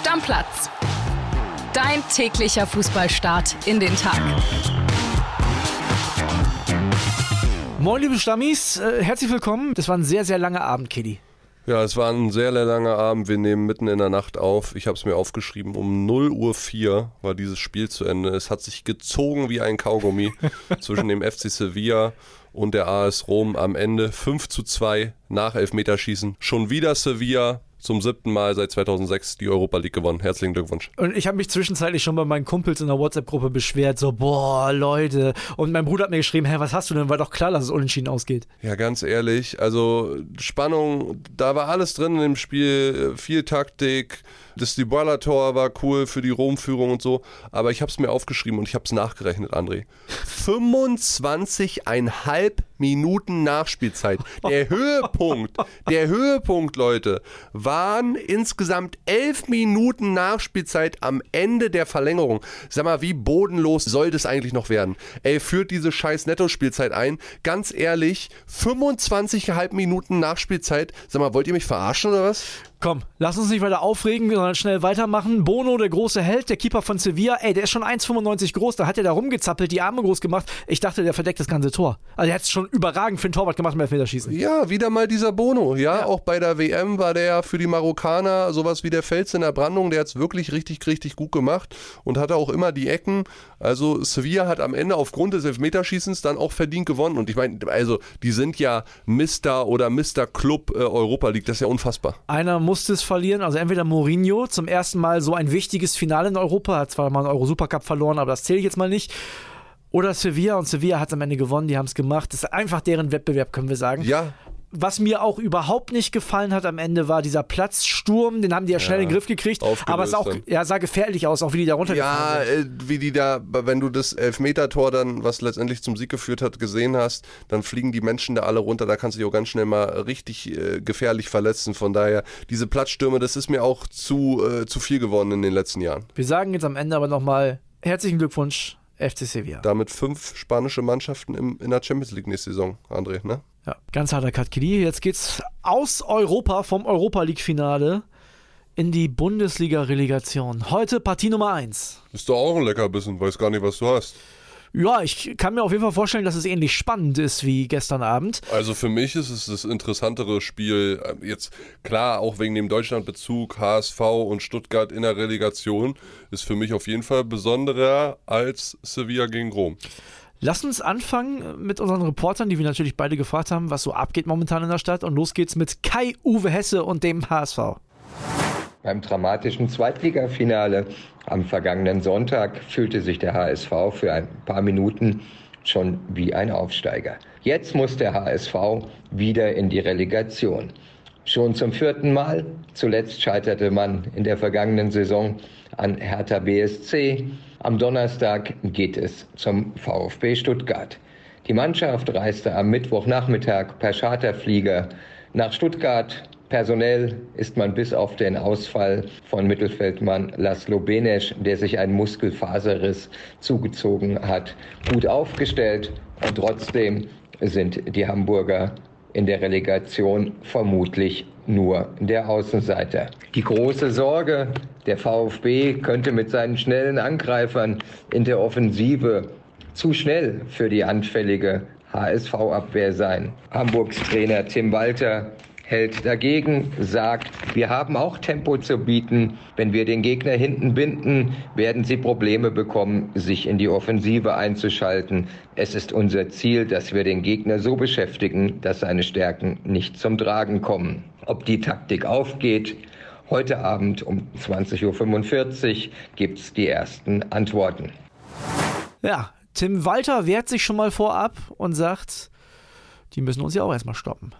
Stammplatz. Dein täglicher Fußballstart in den Tag. Moin, liebe Stammis, äh, herzlich willkommen. Das war ein sehr, sehr langer Abend, Kitty. Ja, es war ein sehr langer Abend. Wir nehmen mitten in der Nacht auf. Ich habe es mir aufgeschrieben. Um 0 Uhr 4 war dieses Spiel zu Ende. Es hat sich gezogen wie ein Kaugummi zwischen dem FC Sevilla und der AS Rom. Am Ende 5 zu 2 nach Elfmeterschießen. Schon wieder Sevilla zum siebten Mal seit 2006 die Europa League gewonnen. Herzlichen Glückwunsch. Und ich habe mich zwischenzeitlich schon bei meinen Kumpels in der WhatsApp-Gruppe beschwert, so, boah, Leute. Und mein Bruder hat mir geschrieben, hä, was hast du denn? War doch klar, dass es unentschieden ausgeht. Ja, ganz ehrlich, also Spannung, da war alles drin in dem Spiel, viel Taktik. Das Dybala-Tor war cool für die Rom-Führung und so, aber ich habe es mir aufgeschrieben und ich habe es nachgerechnet, André. 25,5 Minuten Nachspielzeit. Der Höhepunkt, der Höhepunkt, Leute, waren insgesamt 11 Minuten Nachspielzeit am Ende der Verlängerung. Sag mal, wie bodenlos soll das eigentlich noch werden? Ey, führt diese scheiß Netto-Spielzeit ein. Ganz ehrlich, 25,5 Minuten Nachspielzeit. Sag mal, wollt ihr mich verarschen oder was? Komm, lass uns nicht weiter aufregen, sondern schnell weitermachen. Bono, der große Held, der Keeper von Sevilla, ey, der ist schon 1,95 groß, da hat er da rumgezappelt, die Arme groß gemacht. Ich dachte, der verdeckt das ganze Tor. Also er hat es schon überragend für den Torwart gemacht im Elfmeterschießen. Ja, wieder mal dieser Bono, ja? ja. Auch bei der WM war der für die Marokkaner sowas wie der Fels in der Brandung, der hat es wirklich richtig, richtig gut gemacht und hatte auch immer die Ecken. Also Sevilla hat am Ende aufgrund des Elfmeterschießens dann auch verdient gewonnen. Und ich meine, also die sind ja Mr. oder Mr. Club äh, Europa League, das ist ja unfassbar. Einer musste es verlieren. Also entweder Mourinho, zum ersten Mal so ein wichtiges Finale in Europa, hat zwar mal einen Euro-Supercup verloren, aber das zähle ich jetzt mal nicht. Oder Sevilla und Sevilla hat es am Ende gewonnen, die haben es gemacht. Das ist einfach deren Wettbewerb, können wir sagen. Ja, was mir auch überhaupt nicht gefallen hat am Ende war dieser Platzsturm, den haben die ja schnell ja, in den Griff gekriegt, aber es auch ja, sah gefährlich aus, auch wie die da runtergefallen ja, sind. Ja, äh, wie die da, wenn du das Elfmeter-Tor dann, was letztendlich zum Sieg geführt hat, gesehen hast, dann fliegen die Menschen da alle runter, da kannst du dich auch ganz schnell mal richtig äh, gefährlich verletzen, von daher, diese Platzstürme, das ist mir auch zu, äh, zu viel geworden in den letzten Jahren. Wir sagen jetzt am Ende aber nochmal herzlichen Glückwunsch FC Sevilla. Damit fünf spanische Mannschaften im, in der Champions League nächste Saison, André, ne? Ja, ganz harter Cut, Kili. Jetzt geht's aus Europa vom Europa League-Finale in die Bundesliga-Relegation. Heute Partie Nummer 1. Ist doch auch ein Leckerbissen, weiß gar nicht, was du hast. Ja, ich kann mir auf jeden Fall vorstellen, dass es ähnlich spannend ist wie gestern Abend. Also für mich ist es das interessantere Spiel. Ähm, jetzt klar, auch wegen dem Deutschlandbezug, HSV und Stuttgart in der Relegation, ist für mich auf jeden Fall besonderer als Sevilla gegen Rom. Lass uns anfangen mit unseren Reportern, die wir natürlich beide gefragt haben, was so abgeht momentan in der Stadt. Und los geht's mit Kai-Uwe Hesse und dem HSV. Beim dramatischen Zweitligafinale am vergangenen Sonntag fühlte sich der HSV für ein paar Minuten schon wie ein Aufsteiger. Jetzt muss der HSV wieder in die Relegation. Schon zum vierten Mal. Zuletzt scheiterte man in der vergangenen Saison an Hertha BSC. Am Donnerstag geht es zum VfB Stuttgart. Die Mannschaft reiste am Mittwochnachmittag per Charterflieger nach Stuttgart. Personell ist man bis auf den Ausfall von Mittelfeldmann Laszlo Benesch, der sich einen Muskelfaserriss zugezogen hat, gut aufgestellt. Und trotzdem sind die Hamburger in der Relegation vermutlich nur der Außenseiter. Die große Sorge, der VfB könnte mit seinen schnellen Angreifern in der Offensive zu schnell für die anfällige HSV-Abwehr sein. Hamburgs Trainer Tim Walter hält dagegen, sagt, wir haben auch Tempo zu bieten. Wenn wir den Gegner hinten binden, werden sie Probleme bekommen, sich in die Offensive einzuschalten. Es ist unser Ziel, dass wir den Gegner so beschäftigen, dass seine Stärken nicht zum Tragen kommen. Ob die Taktik aufgeht, heute Abend um 20.45 Uhr gibt es die ersten Antworten. Ja, Tim Walter wehrt sich schon mal vorab und sagt, die müssen uns ja auch erstmal stoppen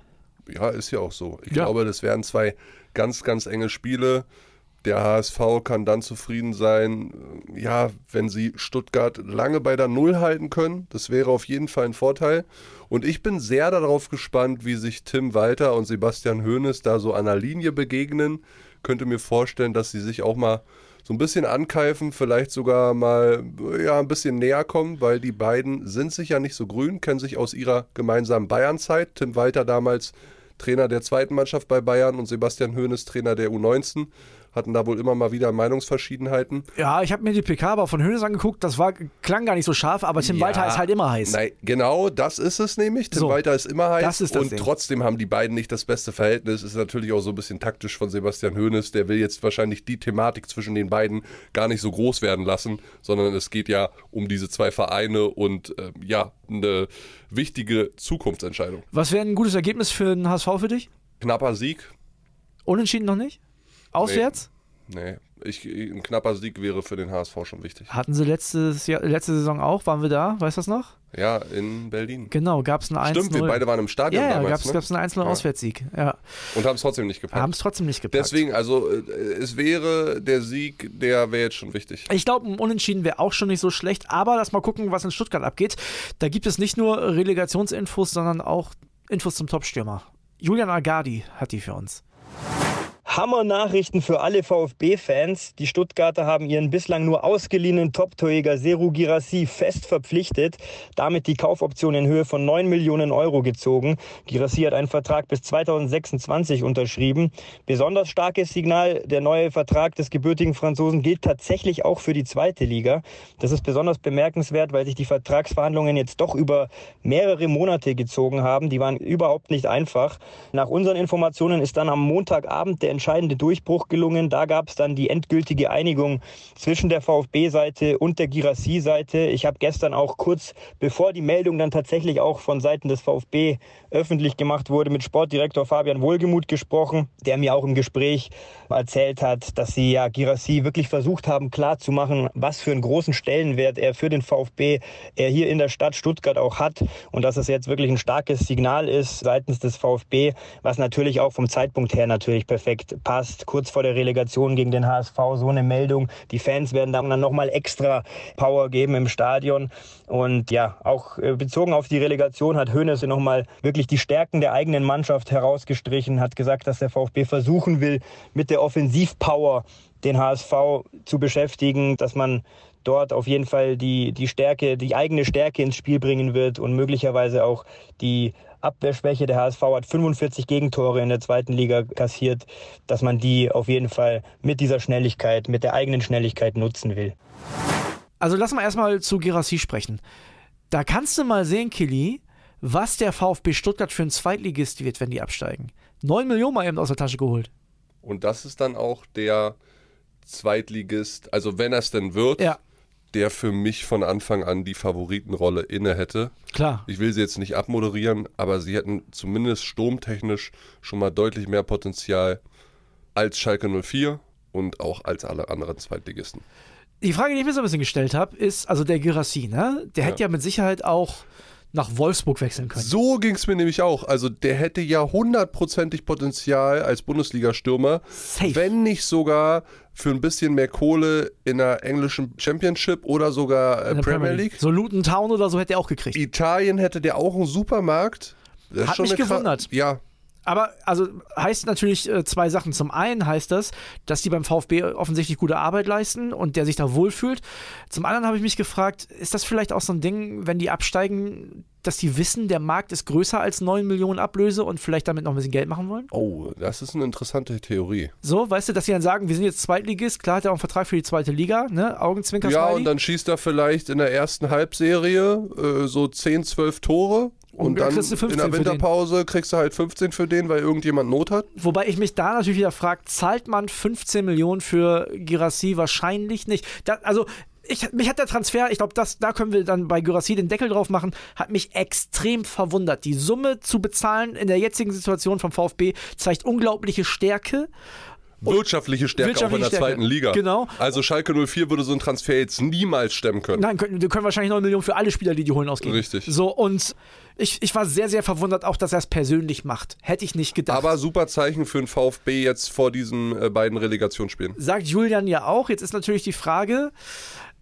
ja, ist ja auch so. Ich ja. glaube, das wären zwei ganz, ganz enge Spiele. Der HSV kann dann zufrieden sein, ja, wenn sie Stuttgart lange bei der Null halten können. Das wäre auf jeden Fall ein Vorteil. Und ich bin sehr darauf gespannt, wie sich Tim Walter und Sebastian Hoeneß da so an der Linie begegnen. Könnte mir vorstellen, dass sie sich auch mal so ein bisschen ankeifen, vielleicht sogar mal ja, ein bisschen näher kommen, weil die beiden sind sich ja nicht so grün, kennen sich aus ihrer gemeinsamen Bayern-Zeit. Tim Walter damals Trainer der zweiten Mannschaft bei Bayern und Sebastian Hoeneß Trainer der U19. Hatten da wohl immer mal wieder Meinungsverschiedenheiten. Ja, ich habe mir die PK aber von Hönes angeguckt, das war, klang gar nicht so scharf, aber Tim Ja. Walter ist halt immer heiß. Nein, genau, das ist es nämlich. Tim So, Walter ist immer heiß das ist das und Ding. trotzdem haben die beiden nicht das beste Verhältnis. Ist natürlich auch so ein bisschen taktisch von Sebastian Hoeneß. Der will jetzt wahrscheinlich die Thematik zwischen den beiden gar nicht so groß werden lassen, sondern es geht ja um diese zwei Vereine und ähm, ja, eine wichtige Zukunftsentscheidung. Was wäre ein gutes Ergebnis für den HSV für dich? Knapper Sieg? Unentschieden noch nicht? Auswärts? Nee, ich, ein knapper Sieg wäre für den HSV schon wichtig. Hatten sie letztes Jahr, letzte Saison auch? Waren wir da? Weißt du das noch? Ja, in Berlin. Genau, gab es einen 1 Stimmt, wir beide waren im Stadion Ja, ja damals. gab es ne? einen 1 Auswärtssieg. Ja. Und haben es trotzdem nicht gepackt. Haben es trotzdem nicht gepackt. Deswegen, also äh, es wäre der Sieg, der wäre jetzt schon wichtig. Ich glaube, ein Unentschieden wäre auch schon nicht so schlecht, aber lass mal gucken, was in Stuttgart abgeht. Da gibt es nicht nur Relegationsinfos, sondern auch Infos zum Topstürmer. Julian Agadi hat die für uns. Hammer-Nachrichten für alle VfB-Fans. Die Stuttgarter haben ihren bislang nur ausgeliehenen Top-Torjäger Seru Girassi fest verpflichtet, damit die Kaufoption in Höhe von 9 Millionen Euro gezogen. Girassi hat einen Vertrag bis 2026 unterschrieben. Besonders starkes Signal, der neue Vertrag des gebürtigen Franzosen gilt tatsächlich auch für die zweite Liga. Das ist besonders bemerkenswert, weil sich die Vertragsverhandlungen jetzt doch über mehrere Monate gezogen haben. Die waren überhaupt nicht einfach. Nach unseren Informationen ist dann am Montagabend der entscheidende Durchbruch gelungen. Da gab es dann die endgültige Einigung zwischen der VfB-Seite und der Girassi-Seite. Ich habe gestern auch kurz bevor die Meldung dann tatsächlich auch von Seiten des VfB öffentlich gemacht wurde, mit Sportdirektor Fabian Wohlgemuth gesprochen, der mir auch im Gespräch erzählt hat, dass sie ja Girassi wirklich versucht haben klarzumachen, was für einen großen Stellenwert er für den VfB er hier in der Stadt Stuttgart auch hat und dass es jetzt wirklich ein starkes Signal ist seitens des VfB, was natürlich auch vom Zeitpunkt her natürlich perfekt passt. Kurz vor der Relegation gegen den HSV so eine Meldung. Die Fans werden dann nochmal extra Power geben im Stadion. Und ja, auch äh, bezogen auf die Relegation hat Hoeneß nochmal wirklich die Stärken der eigenen Mannschaft herausgestrichen, hat gesagt, dass der VfB versuchen will, mit der Offensivpower den HSV zu beschäftigen, dass man dort auf jeden Fall die, die Stärke, die eigene Stärke ins Spiel bringen wird und möglicherweise auch die Abwehrschwäche. Der HSV hat 45 Gegentore in der zweiten Liga kassiert, dass man die auf jeden Fall mit dieser Schnelligkeit, mit der eigenen Schnelligkeit nutzen will. Also lass mal erstmal zu Girassi sprechen. Da kannst du mal sehen, Kili, was der VfB Stuttgart für ein Zweitligist wird, wenn die absteigen. 9 Millionen mal eben aus der Tasche geholt. Und das ist dann auch der Zweitligist, also wenn er es denn wird, Ja. Der für mich von Anfang an die Favoritenrolle inne hätte. Klar. Ich will sie jetzt nicht abmoderieren, aber sie hätten zumindest sturmtechnisch schon mal deutlich mehr Potenzial als Schalke 04 und auch als alle anderen Zweitligisten. Die Frage, die ich mir so ein bisschen gestellt habe, ist, also der Girassi, ne? Der hätte ja mit Sicherheit auch nach Wolfsburg wechseln können. So ging es mir nämlich auch. Also der hätte ja hundertprozentig Potenzial als Bundesliga-Stürmer, wenn nicht sogar für ein bisschen mehr Kohle in der englischen Championship oder sogar äh, der Premier League. So Luton Town oder so hätte er auch gekriegt. Italien hätte der auch einen Supermarkt. Das Hat mich gewundert. Ja, Aber also heißt natürlich äh, zwei Sachen. Zum einen heißt das, dass die beim VfB offensichtlich gute Arbeit leisten und der sich da wohlfühlt. Zum anderen habe ich mich gefragt, ist das vielleicht auch so ein Ding, wenn die absteigen, dass die wissen, der Markt ist größer als 9 Millionen Ablöse und vielleicht damit noch ein bisschen Geld machen wollen? oh, das ist eine interessante Theorie. So, weißt du, dass sie dann sagen, wir sind jetzt Zweitligist, klar hat er auch einen Vertrag für die zweite Liga, ne? Augenzwinker Ja, und dann schießt er vielleicht in der ersten Halbserie äh, so 10, 12 Tore. Und Und dann dann kriegst du 15 in der. Winterpause kriegst du halt 15 für den, weil irgendjemand Not hat. Wobei ich mich da natürlich wieder frage, zahlt man 15 Millionen für Girassi? Wahrscheinlich nicht. Da, also, ich, mich hat der Transfer, ich glaube, da können wir dann bei Girassi den Deckel drauf machen, hat mich extrem verwundert. Die Summe zu bezahlen in der jetzigen Situation vom VfB zeigt unglaubliche Stärke. Wirtschaftliche Stärke auch in Wirtschaftliche der Stärke. zweiten Liga. Genau. Also Schalke 04 würde so einen Transfer jetzt niemals stemmen können. Nein, können, wir können wahrscheinlich 9 Millionen für alle Spieler, die die holen, ausgeben. Richtig. So, und ich, ich war sehr, sehr verwundert, auch dass er es persönlich macht. Hätte ich nicht gedacht. Aber super Zeichen für den VfB jetzt vor diesen äh, beiden Relegationsspielen. Sagt Julian ja auch. Jetzt ist natürlich die Frage,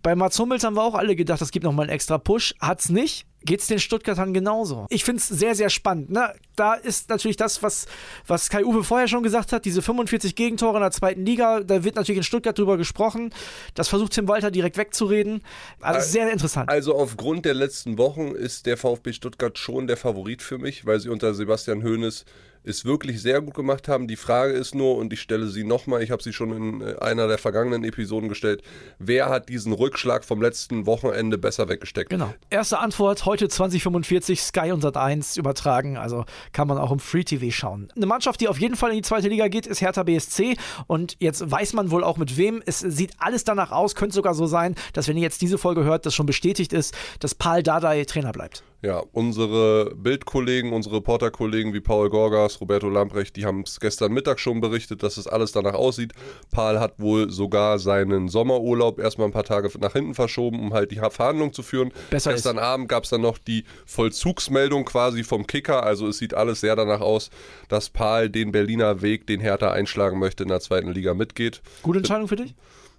bei Mats Hummels haben wir auch alle gedacht, es gibt nochmal einen extra Push. Hat's nicht? Geht's den Stuttgartern genauso? Ich find's sehr, sehr spannend. Ne? Da ist natürlich das, was, was Kai Uwe vorher schon gesagt hat, diese 45 Gegentore in der zweiten Liga, da wird natürlich in Stuttgart drüber gesprochen. Das versucht Tim Walter direkt wegzureden. Also sehr interessant. Also aufgrund der letzten Wochen ist der VfB Stuttgart schon der Favorit für mich, weil sie unter Sebastian Hoeneß es wirklich sehr gut gemacht haben. Die Frage ist nur, und ich stelle sie nochmal, ich habe sie schon in äh, einer der vergangenen Episoden gestellt, wer hat diesen Rückschlag vom letzten Wochenende besser weggesteckt? Genau. Erste Antwort, heute 2045, Sky und Sat1 übertragen, also kann man auch im Free TV schauen. Eine Mannschaft, die auf jeden Fall in die zweite Liga geht, ist Hertha BSC und jetzt weiß man wohl auch mit wem. Es sieht alles danach aus, könnte sogar so sein, dass wenn ihr jetzt diese Folge hört, das schon bestätigt ist, dass Paul Dardai Trainer bleibt. Ja, unsere Bildkollegen, unsere Reporterkollegen wie Paul Gorgas, Roberto Lamprecht, die haben es gestern Mittag schon berichtet, dass es alles danach aussieht. Paul hat wohl sogar seinen Sommerurlaub erstmal ein paar Tage nach hinten verschoben, um halt die Verhandlung zu führen. Besser gestern ist. Abend gab es dann noch die Vollzugsmeldung quasi vom Kicker. Also es sieht alles sehr danach aus, dass Paul den Berliner Weg, den Hertha einschlagen möchte, in der zweiten Liga mitgeht. Gute Entscheidung für dich?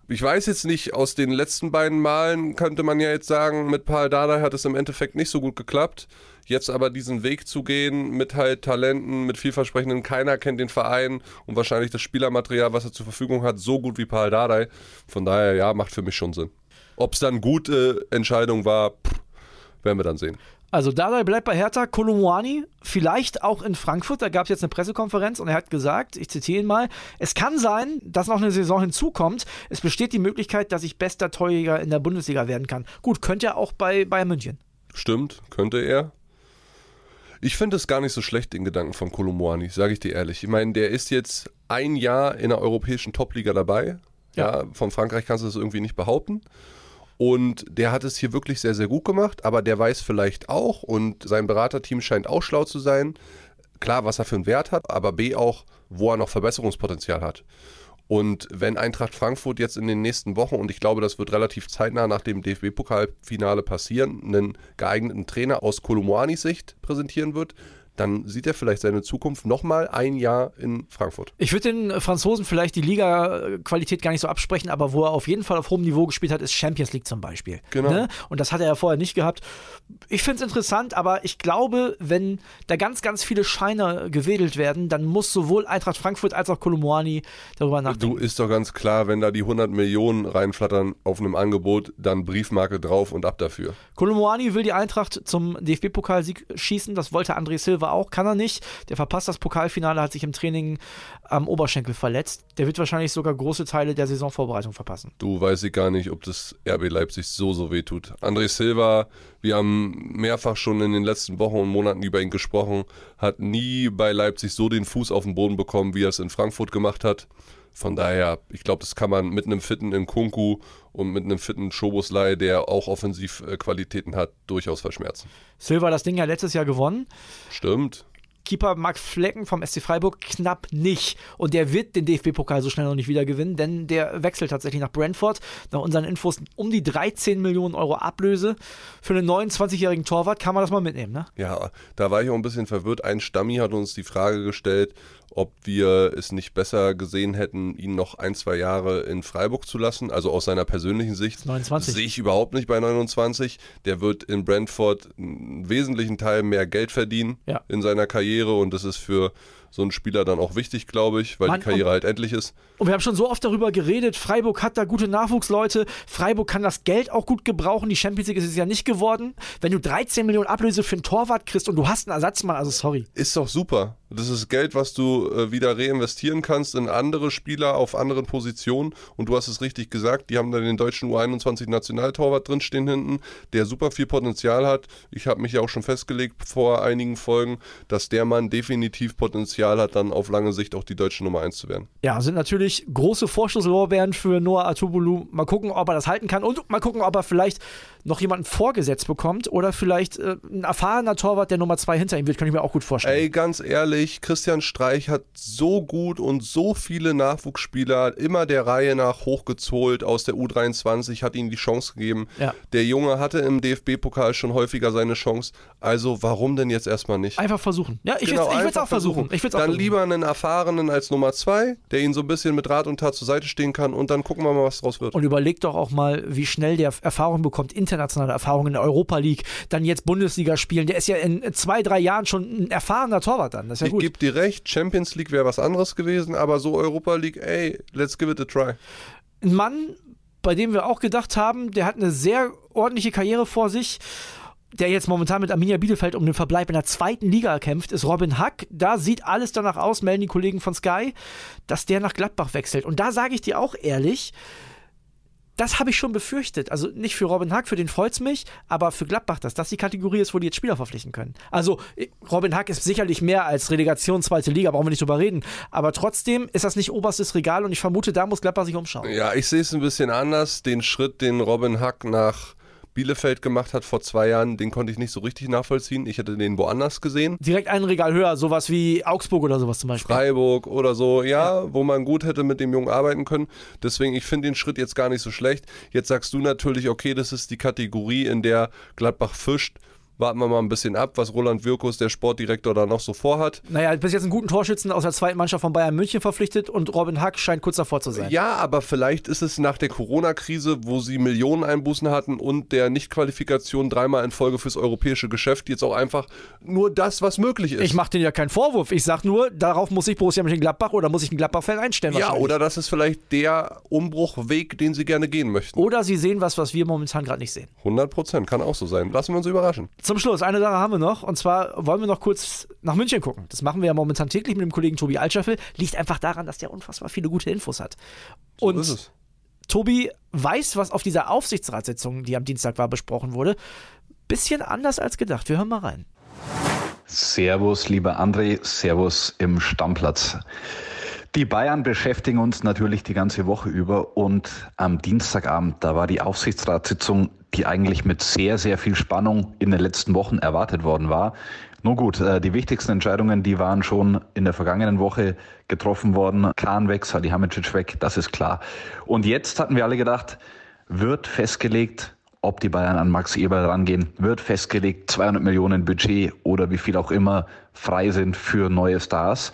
Ich weiß jetzt nicht, aus den letzten beiden Malen könnte man ja jetzt sagen, mit Paul Dardai hat es im Endeffekt nicht so gut geklappt. Jetzt aber diesen Weg zu gehen mit halt Talenten, mit vielversprechenden, keiner kennt den Verein und wahrscheinlich das Spielermaterial, was er zur Verfügung hat, so gut wie Paul Dardai. Von daher, ja, macht für mich schon Sinn. Ob es dann gute Entscheidung war, pff, werden wir dann sehen. Also Dardai bleibt bei Hertha, Kolomwani vielleicht auch in Frankfurt, da gab es jetzt eine Pressekonferenz und er hat gesagt, ich zitiere ihn mal, es kann sein, dass noch eine Saison hinzukommt. Es besteht die Möglichkeit, dass ich bester Torjäger in der Bundesliga werden kann. Gut, könnte er auch bei Bayern München. Stimmt, könnte er. Ich finde es gar nicht so schlecht, den Gedanken von Kolomwani, sage ich dir ehrlich. Ich meine, der ist jetzt ein Jahr in der europäischen Topliga dabei. Ja. ja, von Frankreich kannst du das irgendwie nicht behaupten. Und der hat es hier wirklich sehr, sehr gut gemacht, aber der weiß vielleicht auch und sein Beraterteam scheint auch schlau zu sein. Klar, was er für einen Wert hat, aber B auch, wo er noch Verbesserungspotenzial hat. Und wenn Eintracht Frankfurt jetzt in den nächsten Wochen, und ich glaube, das wird relativ zeitnah nach dem DFB-Pokalfinale passieren, einen geeigneten Trainer aus Kolumuanis Sicht präsentieren wird, dann sieht er vielleicht seine Zukunft nochmal ein Jahr in Frankfurt. Ich würde den Franzosen vielleicht die Liga-Qualität gar nicht so absprechen, aber wo er auf jeden Fall auf hohem Niveau gespielt hat, ist Champions League zum Beispiel. Genau. Ne? Und das hat er ja vorher nicht gehabt. Ich finde es interessant, aber ich glaube, wenn da ganz, ganz viele Scheine gewedelt werden, dann muss sowohl Eintracht Frankfurt als auch Kolumani darüber nachdenken. Du ist doch ganz klar, wenn da die 100 Millionen reinflattern auf einem Angebot, dann Briefmarke drauf und ab dafür. Kolumani will die Eintracht zum DFB-Pokalsieg schießen, das wollte André Silva auch, kann er nicht. Der verpasst das Pokalfinale, hat sich im Training am Oberschenkel verletzt. Der wird wahrscheinlich sogar große Teile der Saisonvorbereitung verpassen. Du weißt ich gar nicht, ob das RB Leipzig so, so weh tut. André Silva, wir haben mehrfach schon in den letzten Wochen und Monaten über ihn gesprochen, hat nie bei Leipzig so den Fuß auf den Boden bekommen, wie er es in Frankfurt gemacht hat. Von daher, ich glaube, das kann man mit einem fitten Nkunku und mit einem fitten Schoboslei, der auch Offensivqualitäten hat, durchaus verschmerzen. Silva das Ding ja letztes Jahr gewonnen. Stimmt. Keeper Max Flecken vom SC Freiburg knapp nicht. Und der wird den DFB-Pokal so schnell noch nicht wieder gewinnen, denn der wechselt tatsächlich nach Brentford. Nach unseren Infos um die 13 Millionen Euro Ablöse. Für einen 29-jährigen Torwart kann man das mal mitnehmen, ne? Ja, da war ich auch ein bisschen verwirrt. Ein Stammi hat uns die Frage gestellt, ob wir es nicht besser gesehen hätten, ihn noch ein, zwei Jahre in Freiburg zu lassen. Also aus seiner persönlichen Sicht 29. sehe ich überhaupt nicht bei 29. Der wird in Brentford einen wesentlichen Teil mehr Geld verdienen ja. in seiner Karriere und das ist für so ein Spieler dann auch wichtig, glaube ich, weil Mann, die Karriere halt endlich ist. Und wir haben schon so oft darüber geredet, Freiburg hat da gute Nachwuchsleute, Freiburg kann das Geld auch gut gebrauchen, die Champions League ist es ja nicht geworden. Wenn du 13 Millionen Ablöse für einen Torwart kriegst und du hast einen Ersatzmann, also sorry. Ist doch super. Das ist Geld, was du äh, wieder reinvestieren kannst in andere Spieler auf anderen Positionen. Und du hast es richtig gesagt, die haben da den deutschen U21 Nationaltorwart drinstehen hinten, der super viel Potenzial hat. Ich habe mich ja auch schon festgelegt vor einigen Folgen, dass der Mann definitiv Potenzial hat, dann auf lange Sicht auch die deutsche Nummer 1 zu werden. Ja, sind natürlich große Vorschusslorbeeren für Noah Atubulu. Mal gucken, ob er das halten kann und mal gucken, ob er vielleicht noch jemanden vorgesetzt bekommt oder vielleicht äh, ein erfahrener Torwart, der Nummer 2 hinter ihm wird, kann ich mir auch gut vorstellen. Ey, ganz ehrlich, Christian Streich hat so gut und so viele Nachwuchsspieler immer der Reihe nach hochgezolt aus der U23, hat ihnen die Chance gegeben. Ja. Der Junge hatte im DFB-Pokal schon häufiger seine Chance. Also warum denn jetzt erstmal nicht? Einfach versuchen. Ja, ich genau, würde es auch versuchen. Ich Dann versuchen. lieber einen Erfahrenen als Nummer zwei, der ihnen so ein bisschen mit Rat und Tat zur Seite stehen kann und dann gucken wir mal, was draus wird. Und überleg doch auch mal, wie schnell der Erfahrung bekommt, internationale Erfahrung in der Europa League, dann jetzt Bundesliga spielen. Der ist ja in zwei, drei Jahren schon ein erfahrener Torwart dann. Das ist ja ich gebe dir recht, Champions League wäre was anderes gewesen, aber so Europa League, ey, let's give it a try. Ein Mann, bei dem wir auch gedacht haben, der hat eine sehr ordentliche Karriere vor sich der jetzt momentan mit Arminia Bielefeld um den Verbleib in der zweiten Liga kämpft, ist Robin Hack. Da sieht alles danach aus, melden die Kollegen von Sky, dass der nach Gladbach wechselt. Und da sage ich dir auch ehrlich, das habe ich schon befürchtet. Also nicht für Robin Hack, für den freut es mich, aber für Gladbach, dass das die Kategorie ist, wo die jetzt Spieler verpflichten können. Also Robin Hack ist sicherlich mehr als Relegation zweite Liga, brauchen wir nicht drüber reden. Aber trotzdem ist das nicht oberstes Regal und ich vermute, da muss Gladbach sich umschauen. Ja, ich sehe es ein bisschen anders. Den Schritt, den Robin Hack nach Bielefeld gemacht hat vor zwei Jahren, den konnte ich nicht so richtig nachvollziehen. Ich hätte den woanders gesehen. Direkt ein Regal höher, sowas wie Augsburg oder sowas zum Beispiel. Freiburg oder so, ja, ja. wo man gut hätte mit dem Jungen arbeiten können. Deswegen, ich finde den Schritt jetzt gar nicht so schlecht. Jetzt sagst du natürlich, okay, das ist die Kategorie, in der Gladbach fischt warten wir mal ein bisschen ab, was Roland Wirkus, der Sportdirektor, da noch so vorhat. Naja, bis jetzt einen guten Torschützen aus der zweiten Mannschaft von Bayern München verpflichtet und Robin Hack scheint kurz davor zu sein. Ja, aber vielleicht ist es nach der Corona-Krise, wo sie Millionen Einbußen hatten und der Nichtqualifikation dreimal in Folge fürs europäische Geschäft jetzt auch einfach nur das, was möglich ist. Ich mache denen ja keinen Vorwurf. Ich sage nur, darauf muss ich Borussia Mönchengladbach oder muss ich einen Gladbach-Fan einstellen. Ja, oder das ist vielleicht der Umbruchweg, den sie gerne gehen möchten. Oder sie sehen was, was wir momentan gerade nicht sehen. 100 Prozent, kann auch so sein. Lassen wir uns überraschen. Zum Schluss, eine Sache haben wir noch. Und zwar wollen wir noch kurz nach München gucken. Das machen wir ja momentan täglich mit dem Kollegen Tobi Altscheffel. Liegt einfach daran, dass der unfassbar viele gute Infos hat. So und ist es. Tobi weiß, was auf dieser Aufsichtsratssitzung, die am Dienstag war, besprochen wurde. Bisschen anders als gedacht. Wir hören mal rein. Servus, lieber André. Servus im Stammplatz. Die Bayern beschäftigen uns natürlich die ganze Woche über und am Dienstagabend, da war die Aufsichtsratssitzung, die eigentlich mit sehr, sehr viel Spannung in den letzten Wochen erwartet worden war. Nun gut, äh, die wichtigsten Entscheidungen, die waren schon in der vergangenen Woche getroffen worden. Kahn weg, Salihamidzic weg, das ist klar. Und jetzt hatten wir alle gedacht, wird festgelegt, ob die Bayern an Max Eberl rangehen, wird festgelegt, 200 Millionen Budget oder wie viel auch immer frei sind für neue Stars.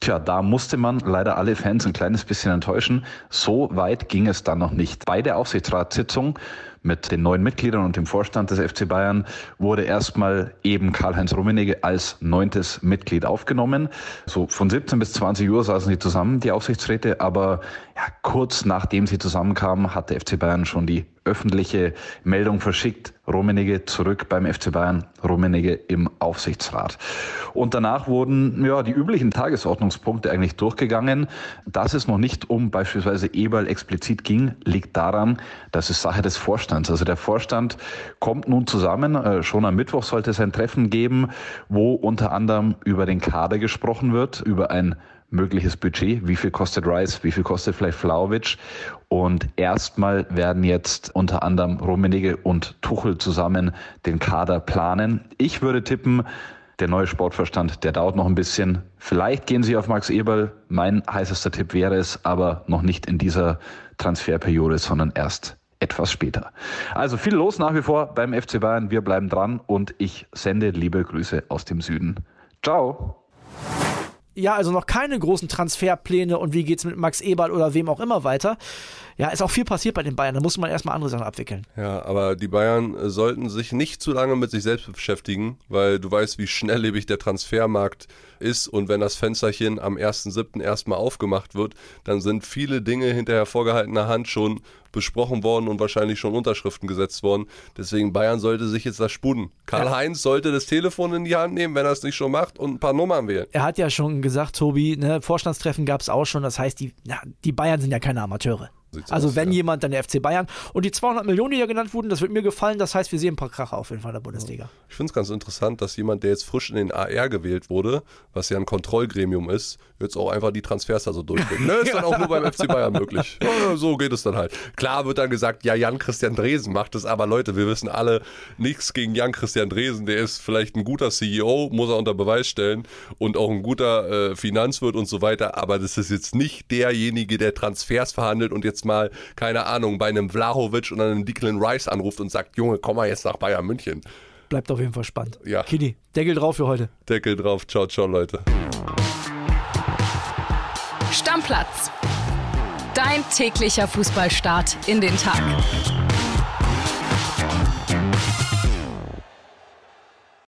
Tja, da musste man leider alle Fans ein kleines bisschen enttäuschen. So weit ging es dann noch nicht. Bei der Aufsichtsratssitzung mit den neuen Mitgliedern und dem Vorstand des FC Bayern wurde erstmal eben Karl-Heinz Rummenigge als neuntes Mitglied aufgenommen. So von 17 bis 20 Uhr saßen sie zusammen, die Aufsichtsräte, aber ja, kurz nachdem sie zusammenkamen, hat der FC Bayern schon die öffentliche Meldung verschickt. Rummenigge zurück beim FC Bayern, Rummenigge im Aufsichtsrat. Und danach wurden ja die üblichen Tagesordnungspunkte eigentlich durchgegangen. Dass es noch nicht um beispielsweise Eberl explizit ging, liegt daran, dass es Sache des Vorstands. Also der Vorstand kommt nun zusammen. Äh, schon am Mittwoch sollte es ein Treffen geben, wo unter anderem über den Kader gesprochen wird, über ein mögliches Budget, wie viel kostet Rice, wie viel kostet vielleicht Flauwitsch. Und erstmal werden jetzt unter anderem Rummenigge und Tuchel zusammen den Kader planen. Ich würde tippen, der neue Sportverstand, der dauert noch ein bisschen. Vielleicht gehen sie auf Max Eberl. Mein heißester Tipp wäre es, aber noch nicht in dieser Transferperiode, sondern erst etwas später. Also viel los nach wie vor beim FC Bayern. Wir bleiben dran und ich sende liebe Grüße aus dem Süden. Ciao ja, also noch keine großen Transferpläne und wie geht es mit Max Eberl oder wem auch immer weiter. Ja, ist auch viel passiert bei den Bayern. Da muss man erstmal andere Sachen abwickeln. Ja, aber die Bayern äh, sollten sich nicht zu lange mit sich selbst beschäftigen, weil du weißt, wie schnelllebig der Transfermarkt ist. Und wenn das Fensterchen am 1.7. erstmal aufgemacht wird, dann sind viele Dinge hinterher vorgehaltener Hand schon besprochen worden und wahrscheinlich schon Unterschriften gesetzt worden. Deswegen Bayern sollte sich jetzt das spuden. Karl-Heinz ja. sollte das Telefon in die Hand nehmen, wenn er es nicht schon macht, und ein paar Nummern wählen. Er hat ja schon gesagt, Tobi, ne, Vorstandstreffen gab es auch schon. Das heißt, die, ja, die Bayern sind ja keine Amateure. Sieht's also aus, wenn ja. jemand, dann der FC Bayern. Und die 200 Millionen, die ja genannt wurden, das wird mir gefallen. Das heißt, wir sehen ein paar Kracher auf jeden Fall in der Bundesliga. Ich finde es ganz interessant, dass jemand, der jetzt frisch in den AR gewählt wurde, was ja ein Kontrollgremium ist, jetzt auch einfach die Transfers da so durchbringt. ne, ist dann auch nur beim FC Bayern möglich. Ja, so geht es dann halt. Klar wird dann gesagt, ja, Jan-Christian Dresen macht es, aber Leute, wir wissen alle, nichts gegen Jan-Christian Dresen. Der ist vielleicht ein guter CEO, muss er unter Beweis stellen und auch ein guter äh, Finanzwirt und so weiter, aber das ist jetzt nicht derjenige, der Transfers verhandelt und jetzt mal, keine Ahnung, bei einem Vlahovic oder einem Declan Rice anruft und sagt, Junge, komm mal jetzt nach Bayern München. Bleibt auf jeden Fall spannend. Ja. Kini, Deckel drauf für heute. Deckel drauf. Ciao, ciao, Leute. Stammplatz. Dein täglicher Fußballstart in den Tag.